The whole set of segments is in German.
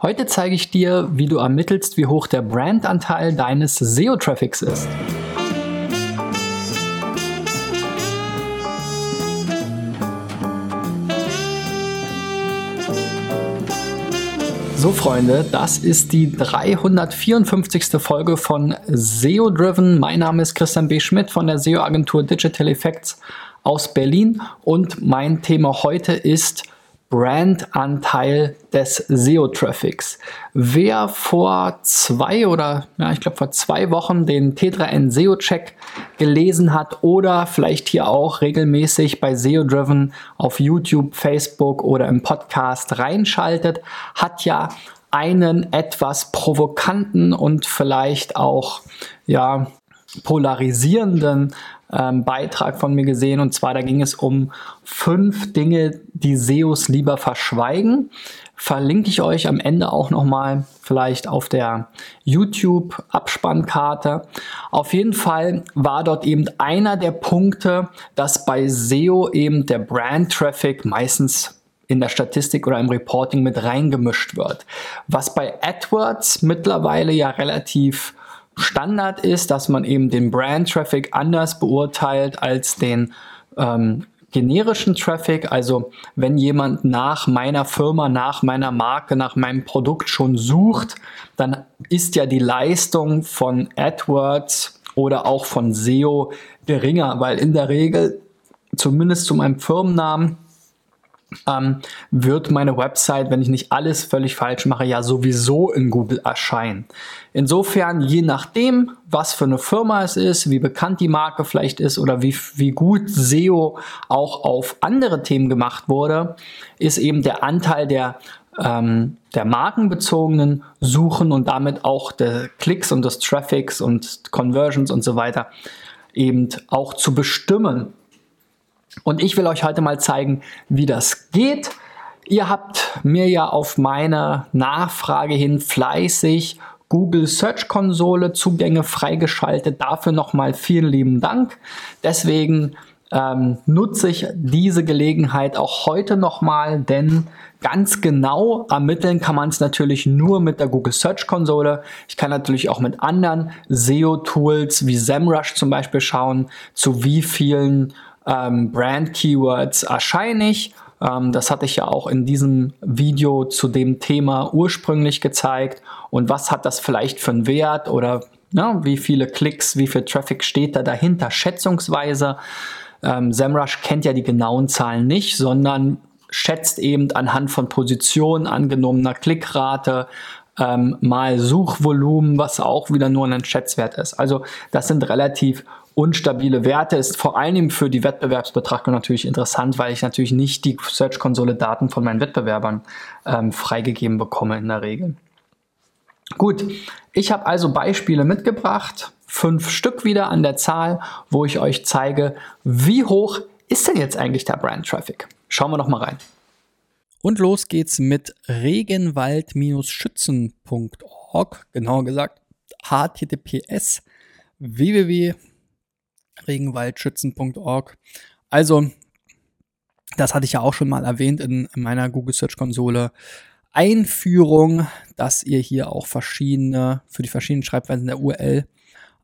Heute zeige ich dir, wie du ermittelst, wie hoch der Brandanteil deines SEO-Traffics ist. So Freunde, das ist die 354. Folge von SEO Driven. Mein Name ist Christian B. Schmidt von der SEO-Agentur Digital Effects aus Berlin und mein Thema heute ist Brandanteil des SEO-Traffics. Wer vor zwei oder ja, ich glaube vor zwei Wochen den T3N SEO-Check gelesen hat oder vielleicht hier auch regelmäßig bei SEO Driven auf YouTube, Facebook oder im Podcast reinschaltet, hat ja einen etwas provokanten und vielleicht auch ja polarisierenden ähm, Beitrag von mir gesehen. Und zwar, da ging es um fünf Dinge, die SEOs lieber verschweigen. Verlinke ich euch am Ende auch nochmal vielleicht auf der YouTube-Abspannkarte. Auf jeden Fall war dort eben einer der Punkte, dass bei SEO eben der Brand-Traffic meistens in der Statistik oder im Reporting mit reingemischt wird. Was bei AdWords mittlerweile ja relativ Standard ist, dass man eben den Brand Traffic anders beurteilt als den ähm, generischen Traffic. Also wenn jemand nach meiner Firma, nach meiner Marke, nach meinem Produkt schon sucht, dann ist ja die Leistung von AdWords oder auch von SEO geringer, weil in der Regel, zumindest zu meinem Firmennamen, ähm, wird meine Website, wenn ich nicht alles völlig falsch mache, ja sowieso in Google erscheinen. Insofern, je nachdem, was für eine Firma es ist, wie bekannt die Marke vielleicht ist oder wie, wie gut SEO auch auf andere Themen gemacht wurde, ist eben der Anteil der ähm, der markenbezogenen Suchen und damit auch der Klicks und des Traffics und Conversions und so weiter eben auch zu bestimmen. Und ich will euch heute mal zeigen, wie das geht. Ihr habt mir ja auf meine Nachfrage hin fleißig Google Search Konsole Zugänge freigeschaltet. Dafür nochmal vielen lieben Dank. Deswegen ähm, nutze ich diese Gelegenheit auch heute nochmal, denn ganz genau ermitteln kann man es natürlich nur mit der Google Search Konsole. Ich kann natürlich auch mit anderen SEO-Tools wie SEMrush zum Beispiel schauen, zu wie vielen ähm, Brand-Keywords erscheine ich. Ähm, das hatte ich ja auch in diesem Video zu dem Thema ursprünglich gezeigt. Und was hat das vielleicht für einen Wert oder ne, wie viele Klicks, wie viel Traffic steht da dahinter, schätzungsweise. Ähm, SEMrush kennt ja die genauen Zahlen nicht, sondern schätzt eben anhand von Position, angenommener Klickrate, ähm, mal Suchvolumen, was auch wieder nur ein Schätzwert ist. Also das sind relativ unstabile Werte ist vor allem für die Wettbewerbsbetrachtung natürlich interessant, weil ich natürlich nicht die Search-Konsole-Daten von meinen Wettbewerbern ähm, freigegeben bekomme in der Regel. Gut, ich habe also Beispiele mitgebracht, fünf Stück wieder an der Zahl, wo ich euch zeige, wie hoch ist denn jetzt eigentlich der Brand-Traffic. Schauen wir noch mal rein. Und los geht's mit regenwald-schützen.org, genauer gesagt https www regenwaldschützen.org. Also, das hatte ich ja auch schon mal erwähnt in meiner Google Search Konsole. Einführung, dass ihr hier auch verschiedene, für die verschiedenen Schreibweisen der URL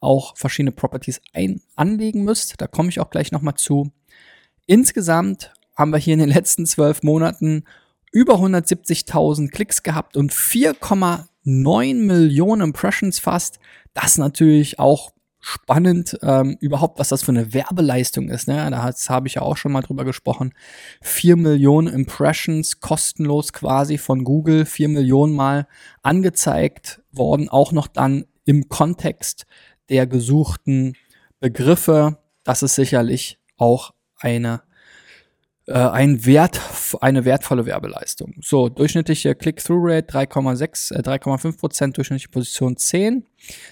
auch verschiedene Properties ein anlegen müsst. Da komme ich auch gleich nochmal zu. Insgesamt haben wir hier in den letzten zwölf Monaten über 170.000 Klicks gehabt und 4,9 Millionen Impressions fast. Das natürlich auch spannend ähm, überhaupt, was das für eine Werbeleistung ist. Ne? Da habe ich ja auch schon mal drüber gesprochen. Vier Millionen Impressions kostenlos quasi von Google, vier Millionen Mal angezeigt worden, auch noch dann im Kontext der gesuchten Begriffe. Das ist sicherlich auch eine äh, ein Wert, eine wertvolle Werbeleistung. So, durchschnittliche Click-Through-Rate 3,6, äh, 3,5 Prozent, durchschnittliche Position 10.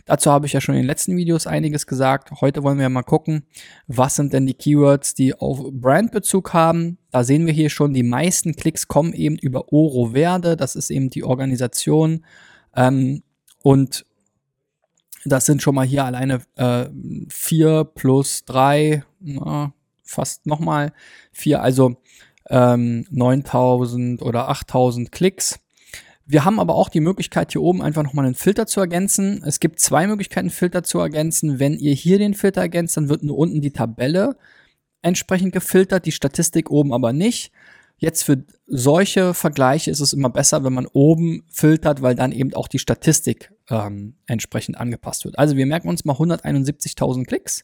Dazu habe ich ja schon in den letzten Videos einiges gesagt. Heute wollen wir mal gucken, was sind denn die Keywords, die auf Brandbezug haben. Da sehen wir hier schon, die meisten Klicks kommen eben über Oro Verde. Das ist eben die Organisation. Ähm, und das sind schon mal hier alleine äh, 4 plus 3, na, fast nochmal vier, also ähm, 9000 oder 8000 Klicks. Wir haben aber auch die Möglichkeit, hier oben einfach nochmal einen Filter zu ergänzen. Es gibt zwei Möglichkeiten, Filter zu ergänzen. Wenn ihr hier den Filter ergänzt, dann wird nur unten die Tabelle entsprechend gefiltert, die Statistik oben aber nicht. Jetzt für solche Vergleiche ist es immer besser, wenn man oben filtert, weil dann eben auch die Statistik ähm, entsprechend angepasst wird. Also wir merken uns mal 171.000 Klicks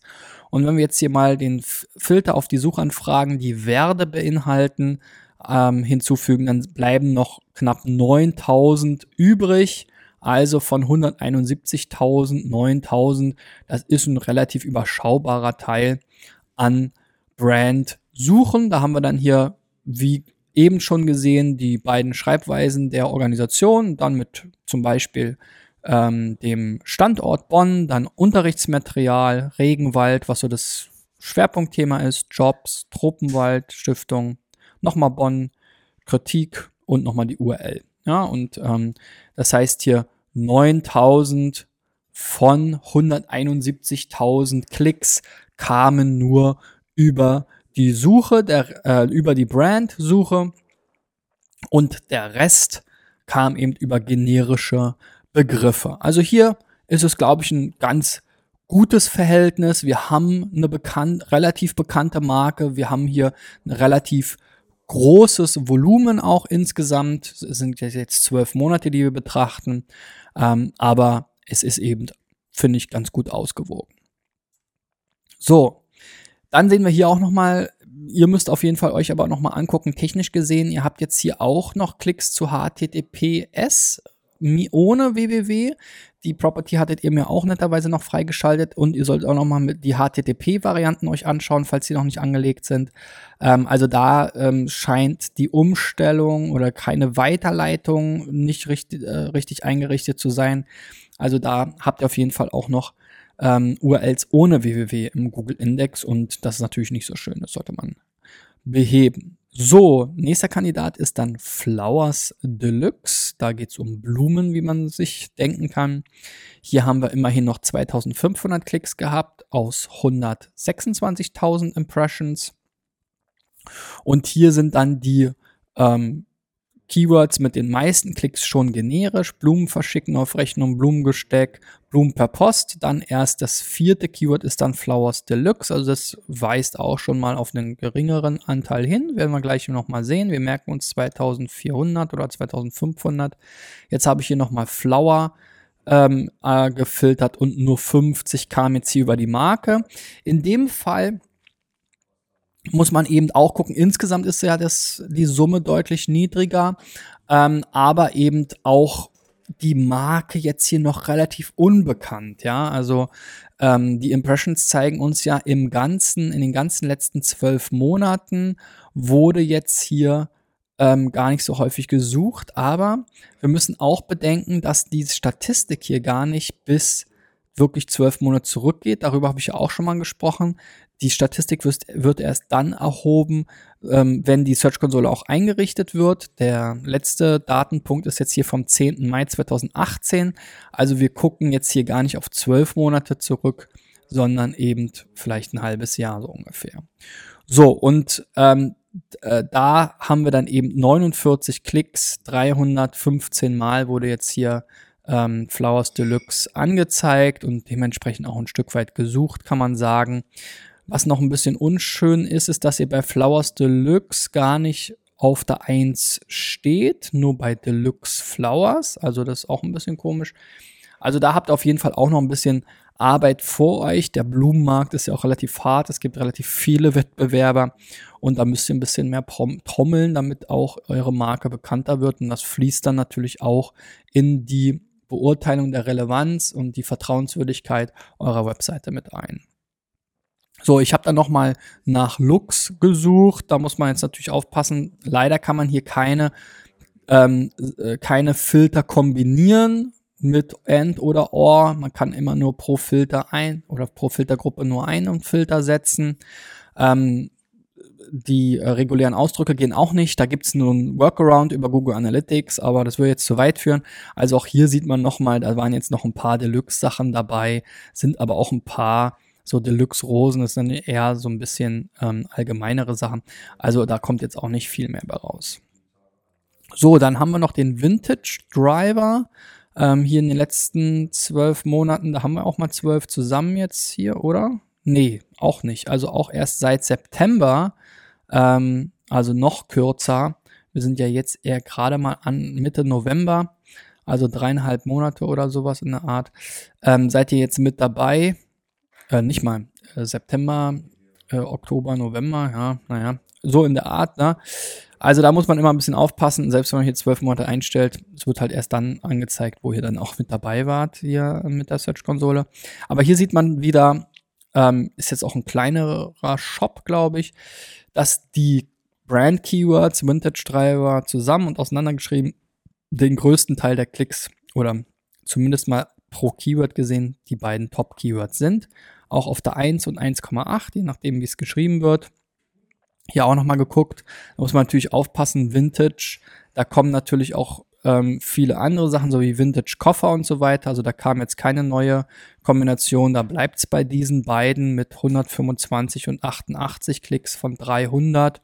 und wenn wir jetzt hier mal den Filter auf die Suchanfragen, die Werde beinhalten, ähm, hinzufügen, dann bleiben noch knapp 9.000 übrig. Also von 171.000, 9.000, das ist ein relativ überschaubarer Teil an Brand suchen. Da haben wir dann hier, wie eben schon gesehen, die beiden Schreibweisen der Organisation, dann mit zum Beispiel ähm, dem Standort Bonn, dann Unterrichtsmaterial, Regenwald, was so das Schwerpunktthema ist, Jobs, Tropenwald, Stiftung, nochmal Bonn, Kritik und nochmal die URL. Ja, und ähm, das heißt hier 9000 von 171.000 Klicks kamen nur über die Suche, der, äh, über die Brand-Suche und der Rest kam eben über generische Begriffe. Also hier ist es, glaube ich, ein ganz gutes Verhältnis. Wir haben eine bekannt, relativ bekannte Marke. Wir haben hier ein relativ großes Volumen auch insgesamt. Es sind jetzt zwölf Monate, die wir betrachten. Ähm, aber es ist eben, finde ich, ganz gut ausgewogen. So, dann sehen wir hier auch nochmal, ihr müsst auf jeden Fall euch aber nochmal angucken, technisch gesehen, ihr habt jetzt hier auch noch Klicks zu HTTPS ohne www. Die Property hattet ihr mir auch netterweise noch freigeschaltet und ihr sollt auch nochmal die HTTP-Varianten euch anschauen, falls sie noch nicht angelegt sind. Ähm, also da ähm, scheint die Umstellung oder keine Weiterleitung nicht richtig, äh, richtig eingerichtet zu sein. Also da habt ihr auf jeden Fall auch noch ähm, URLs ohne www im Google Index und das ist natürlich nicht so schön. Das sollte man beheben. So, nächster Kandidat ist dann Flowers Deluxe. Da geht es um Blumen, wie man sich denken kann. Hier haben wir immerhin noch 2500 Klicks gehabt aus 126.000 Impressions. Und hier sind dann die ähm, Keywords mit den meisten Klicks schon generisch, Blumen verschicken auf Rechnung, Blumengesteck, Blumen per Post. Dann erst das vierte Keyword ist dann Flowers Deluxe, also das weist auch schon mal auf einen geringeren Anteil hin. Werden wir gleich nochmal sehen. Wir merken uns 2400 oder 2500. Jetzt habe ich hier nochmal Flower ähm, äh, gefiltert und nur 50 kam jetzt hier über die Marke. In dem Fall muss man eben auch gucken. Insgesamt ist ja das, die Summe deutlich niedriger, ähm, aber eben auch die Marke jetzt hier noch relativ unbekannt, ja. Also ähm, die Impressions zeigen uns ja im ganzen, in den ganzen letzten zwölf Monaten wurde jetzt hier ähm, gar nicht so häufig gesucht, aber wir müssen auch bedenken, dass diese Statistik hier gar nicht bis wirklich zwölf Monate zurückgeht. Darüber habe ich ja auch schon mal gesprochen. Die Statistik wird, wird erst dann erhoben, ähm, wenn die Search-Konsole auch eingerichtet wird. Der letzte Datenpunkt ist jetzt hier vom 10. Mai 2018. Also wir gucken jetzt hier gar nicht auf zwölf Monate zurück, sondern eben vielleicht ein halbes Jahr so ungefähr. So, und ähm, äh, da haben wir dann eben 49 Klicks, 315 Mal wurde jetzt hier ähm, Flowers Deluxe angezeigt und dementsprechend auch ein Stück weit gesucht, kann man sagen. Was noch ein bisschen unschön ist, ist, dass ihr bei Flowers Deluxe gar nicht auf der 1 steht, nur bei Deluxe Flowers. Also das ist auch ein bisschen komisch. Also da habt ihr auf jeden Fall auch noch ein bisschen Arbeit vor euch. Der Blumenmarkt ist ja auch relativ hart. Es gibt relativ viele Wettbewerber und da müsst ihr ein bisschen mehr trommeln, damit auch eure Marke bekannter wird. Und das fließt dann natürlich auch in die Beurteilung der Relevanz und die Vertrauenswürdigkeit eurer Webseite mit ein. So, ich habe dann noch mal nach Looks gesucht. Da muss man jetzt natürlich aufpassen. Leider kann man hier keine ähm, äh, keine Filter kombinieren mit and oder or. Man kann immer nur pro Filter ein oder pro Filtergruppe nur einen Filter setzen. Ähm, die äh, regulären Ausdrücke gehen auch nicht. Da gibt's nur ein Workaround über Google Analytics, aber das würde jetzt zu weit führen. Also auch hier sieht man nochmal, da waren jetzt noch ein paar Deluxe-Sachen dabei, sind aber auch ein paar so Deluxe-Rosen, das sind eher so ein bisschen ähm, allgemeinere Sachen. Also da kommt jetzt auch nicht viel mehr bei raus. So, dann haben wir noch den Vintage Driver. Ähm, hier in den letzten zwölf Monaten, da haben wir auch mal zwölf zusammen jetzt hier, oder? Nee, auch nicht. Also auch erst seit September, ähm, also noch kürzer. Wir sind ja jetzt eher gerade mal an Mitte November, also dreieinhalb Monate oder sowas in der Art. Ähm, seid ihr jetzt mit dabei? Äh, nicht mal. Äh, September, äh, Oktober, November, ja, naja, so in der Art, ne? Also da muss man immer ein bisschen aufpassen, selbst wenn man hier zwölf Monate einstellt, es wird halt erst dann angezeigt, wo ihr dann auch mit dabei wart hier mit der Search-Konsole. Aber hier sieht man wieder, ähm, ist jetzt auch ein kleinerer Shop, glaube ich, dass die Brand-Keywords, Vintage-Driver zusammen und auseinandergeschrieben den größten Teil der Klicks oder zumindest mal pro Keyword gesehen die beiden Top-Keywords sind. Auch auf der 1 und 1,8, je nachdem, wie es geschrieben wird hier auch nochmal geguckt. Da muss man natürlich aufpassen, Vintage, da kommen natürlich auch ähm, viele andere Sachen, so wie Vintage Koffer und so weiter. Also da kam jetzt keine neue Kombination. Da bleibt es bei diesen beiden mit 125 und 88 Klicks von 300.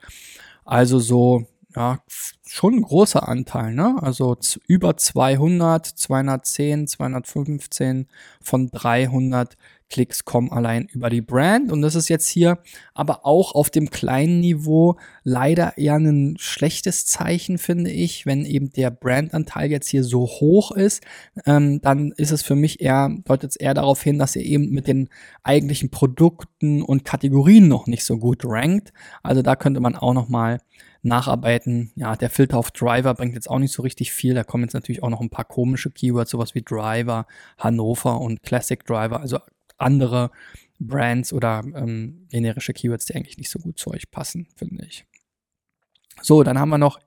Also so, ja, schon ein großer Anteil, ne? Also über 200, 210, 215 von 300 Klicks kommen allein über die Brand. Und das ist jetzt hier aber auch auf dem kleinen Niveau leider eher ein schlechtes Zeichen, finde ich. Wenn eben der Brandanteil jetzt hier so hoch ist, ähm, dann ist es für mich eher, deutet es eher darauf hin, dass ihr eben mit den eigentlichen Produkten und Kategorien noch nicht so gut rankt. Also da könnte man auch noch mal nacharbeiten. Ja, der Filter auf Driver bringt jetzt auch nicht so richtig viel. Da kommen jetzt natürlich auch noch ein paar komische Keywords, sowas wie Driver, Hannover und Classic Driver. Also andere Brands oder ähm, generische Keywords, die eigentlich nicht so gut zu euch passen, finde ich. So, dann haben wir noch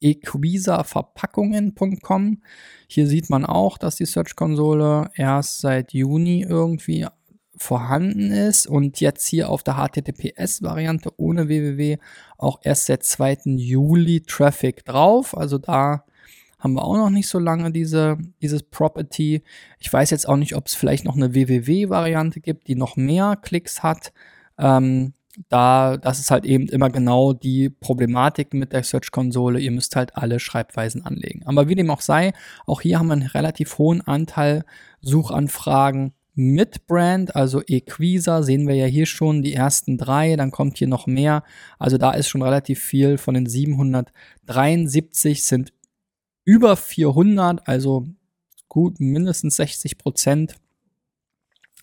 equisaverpackungen.com. Hier sieht man auch, dass die Search-Konsole erst seit Juni irgendwie vorhanden ist und jetzt hier auf der HTTPS-Variante ohne www auch erst seit 2. Juli Traffic drauf. Also da haben wir auch noch nicht so lange diese, dieses Property. Ich weiß jetzt auch nicht, ob es vielleicht noch eine www-Variante gibt, die noch mehr Klicks hat. Ähm, da, das ist halt eben immer genau die Problematik mit der Search-Konsole. Ihr müsst halt alle Schreibweisen anlegen. Aber wie dem auch sei, auch hier haben wir einen relativ hohen Anteil Suchanfragen mit Brand, also Equisa, sehen wir ja hier schon die ersten drei, dann kommt hier noch mehr. Also da ist schon relativ viel. Von den 773 sind über 400, also gut mindestens 60 Prozent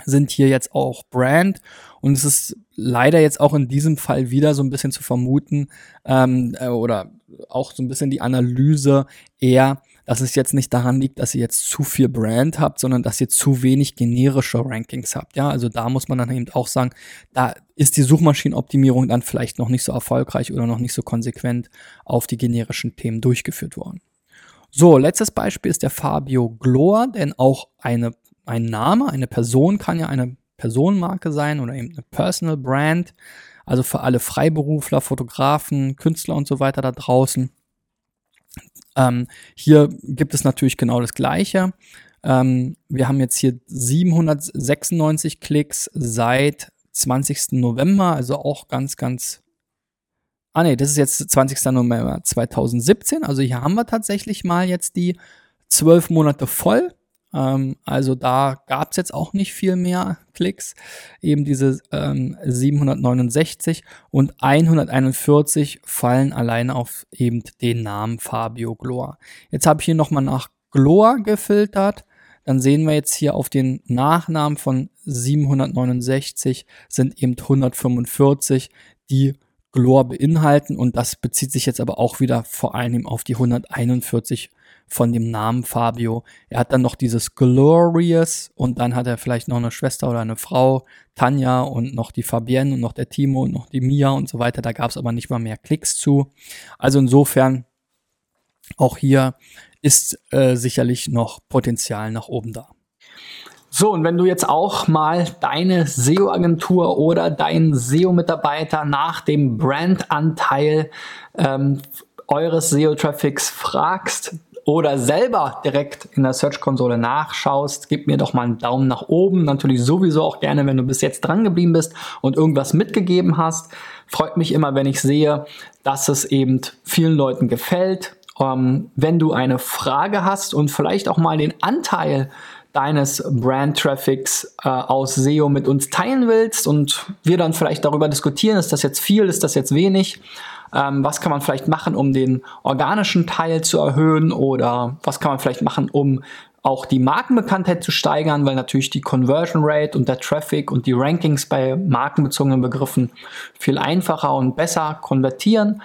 sind hier jetzt auch Brand. Und es ist leider jetzt auch in diesem Fall wieder so ein bisschen zu vermuten ähm, äh, oder auch so ein bisschen die Analyse eher, dass es jetzt nicht daran liegt, dass ihr jetzt zu viel Brand habt, sondern dass ihr zu wenig generische Rankings habt. Ja, also da muss man dann eben auch sagen, da ist die Suchmaschinenoptimierung dann vielleicht noch nicht so erfolgreich oder noch nicht so konsequent auf die generischen Themen durchgeführt worden. So, letztes Beispiel ist der Fabio Glor, denn auch eine, ein Name, eine Person kann ja eine Personenmarke sein oder eben eine Personal Brand. Also für alle Freiberufler, Fotografen, Künstler und so weiter da draußen. Ähm, hier gibt es natürlich genau das Gleiche. Ähm, wir haben jetzt hier 796 Klicks seit 20. November, also auch ganz, ganz Ah nee, das ist jetzt 20. November 2017. Also hier haben wir tatsächlich mal jetzt die zwölf Monate voll. Ähm, also da gab es jetzt auch nicht viel mehr Klicks. Eben diese ähm, 769 und 141 fallen alleine auf eben den Namen Fabio Glor. Jetzt habe ich hier nochmal nach Glor gefiltert. Dann sehen wir jetzt hier auf den Nachnamen von 769 sind eben 145, die Glor beinhalten und das bezieht sich jetzt aber auch wieder vor allem auf die 141 von dem Namen Fabio. Er hat dann noch dieses Glorious und dann hat er vielleicht noch eine Schwester oder eine Frau, Tanja und noch die Fabienne und noch der Timo und noch die Mia und so weiter. Da gab es aber nicht mal mehr Klicks zu. Also insofern auch hier ist äh, sicherlich noch Potenzial nach oben da. So, und wenn du jetzt auch mal deine SEO-Agentur oder deinen SEO-Mitarbeiter nach dem Brandanteil ähm, eures SEO-Traffics fragst oder selber direkt in der Search-Konsole nachschaust, gib mir doch mal einen Daumen nach oben. Natürlich sowieso auch gerne, wenn du bis jetzt dran geblieben bist und irgendwas mitgegeben hast. Freut mich immer, wenn ich sehe, dass es eben vielen Leuten gefällt Ähm, wenn du eine Frage hast und vielleicht auch mal den Anteil deines Brand Traffics äh, aus SEO mit uns teilen willst und wir dann vielleicht darüber diskutieren, ist das jetzt viel, ist das jetzt wenig, ähm, was kann man vielleicht machen, um den organischen Teil zu erhöhen oder was kann man vielleicht machen, um auch die Markenbekanntheit zu steigern, weil natürlich die Conversion Rate und der Traffic und die Rankings bei markenbezogenen Begriffen viel einfacher und besser konvertieren.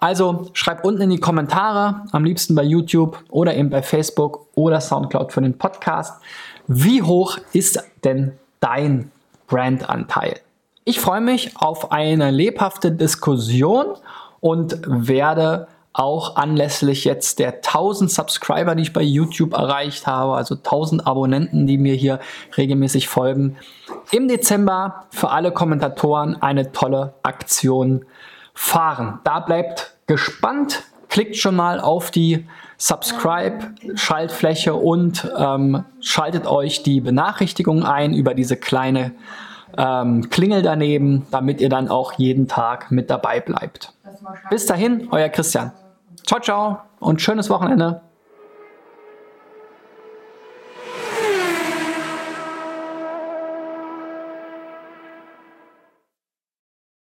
Also schreib unten in die Kommentare, am liebsten bei YouTube oder eben bei Facebook oder Soundcloud für den Podcast. Wie hoch ist denn dein Brandanteil? Ich freue mich auf eine lebhafte Diskussion und werde auch anlässlich jetzt der 1000 Subscriber, die ich bei YouTube erreicht habe, also 1000 Abonnenten, die mir hier regelmäßig folgen, im Dezember für alle Kommentatoren eine tolle Aktion fahren. Da bleibt gespannt, klickt schon mal auf die Subscribe-Schaltfläche und ähm, schaltet euch die Benachrichtigungen ein über diese kleine ähm, Klingel daneben, damit ihr dann auch jeden Tag mit dabei bleibt. Bis dahin, euer Christian. Ciao, ciao und schönes Wochenende.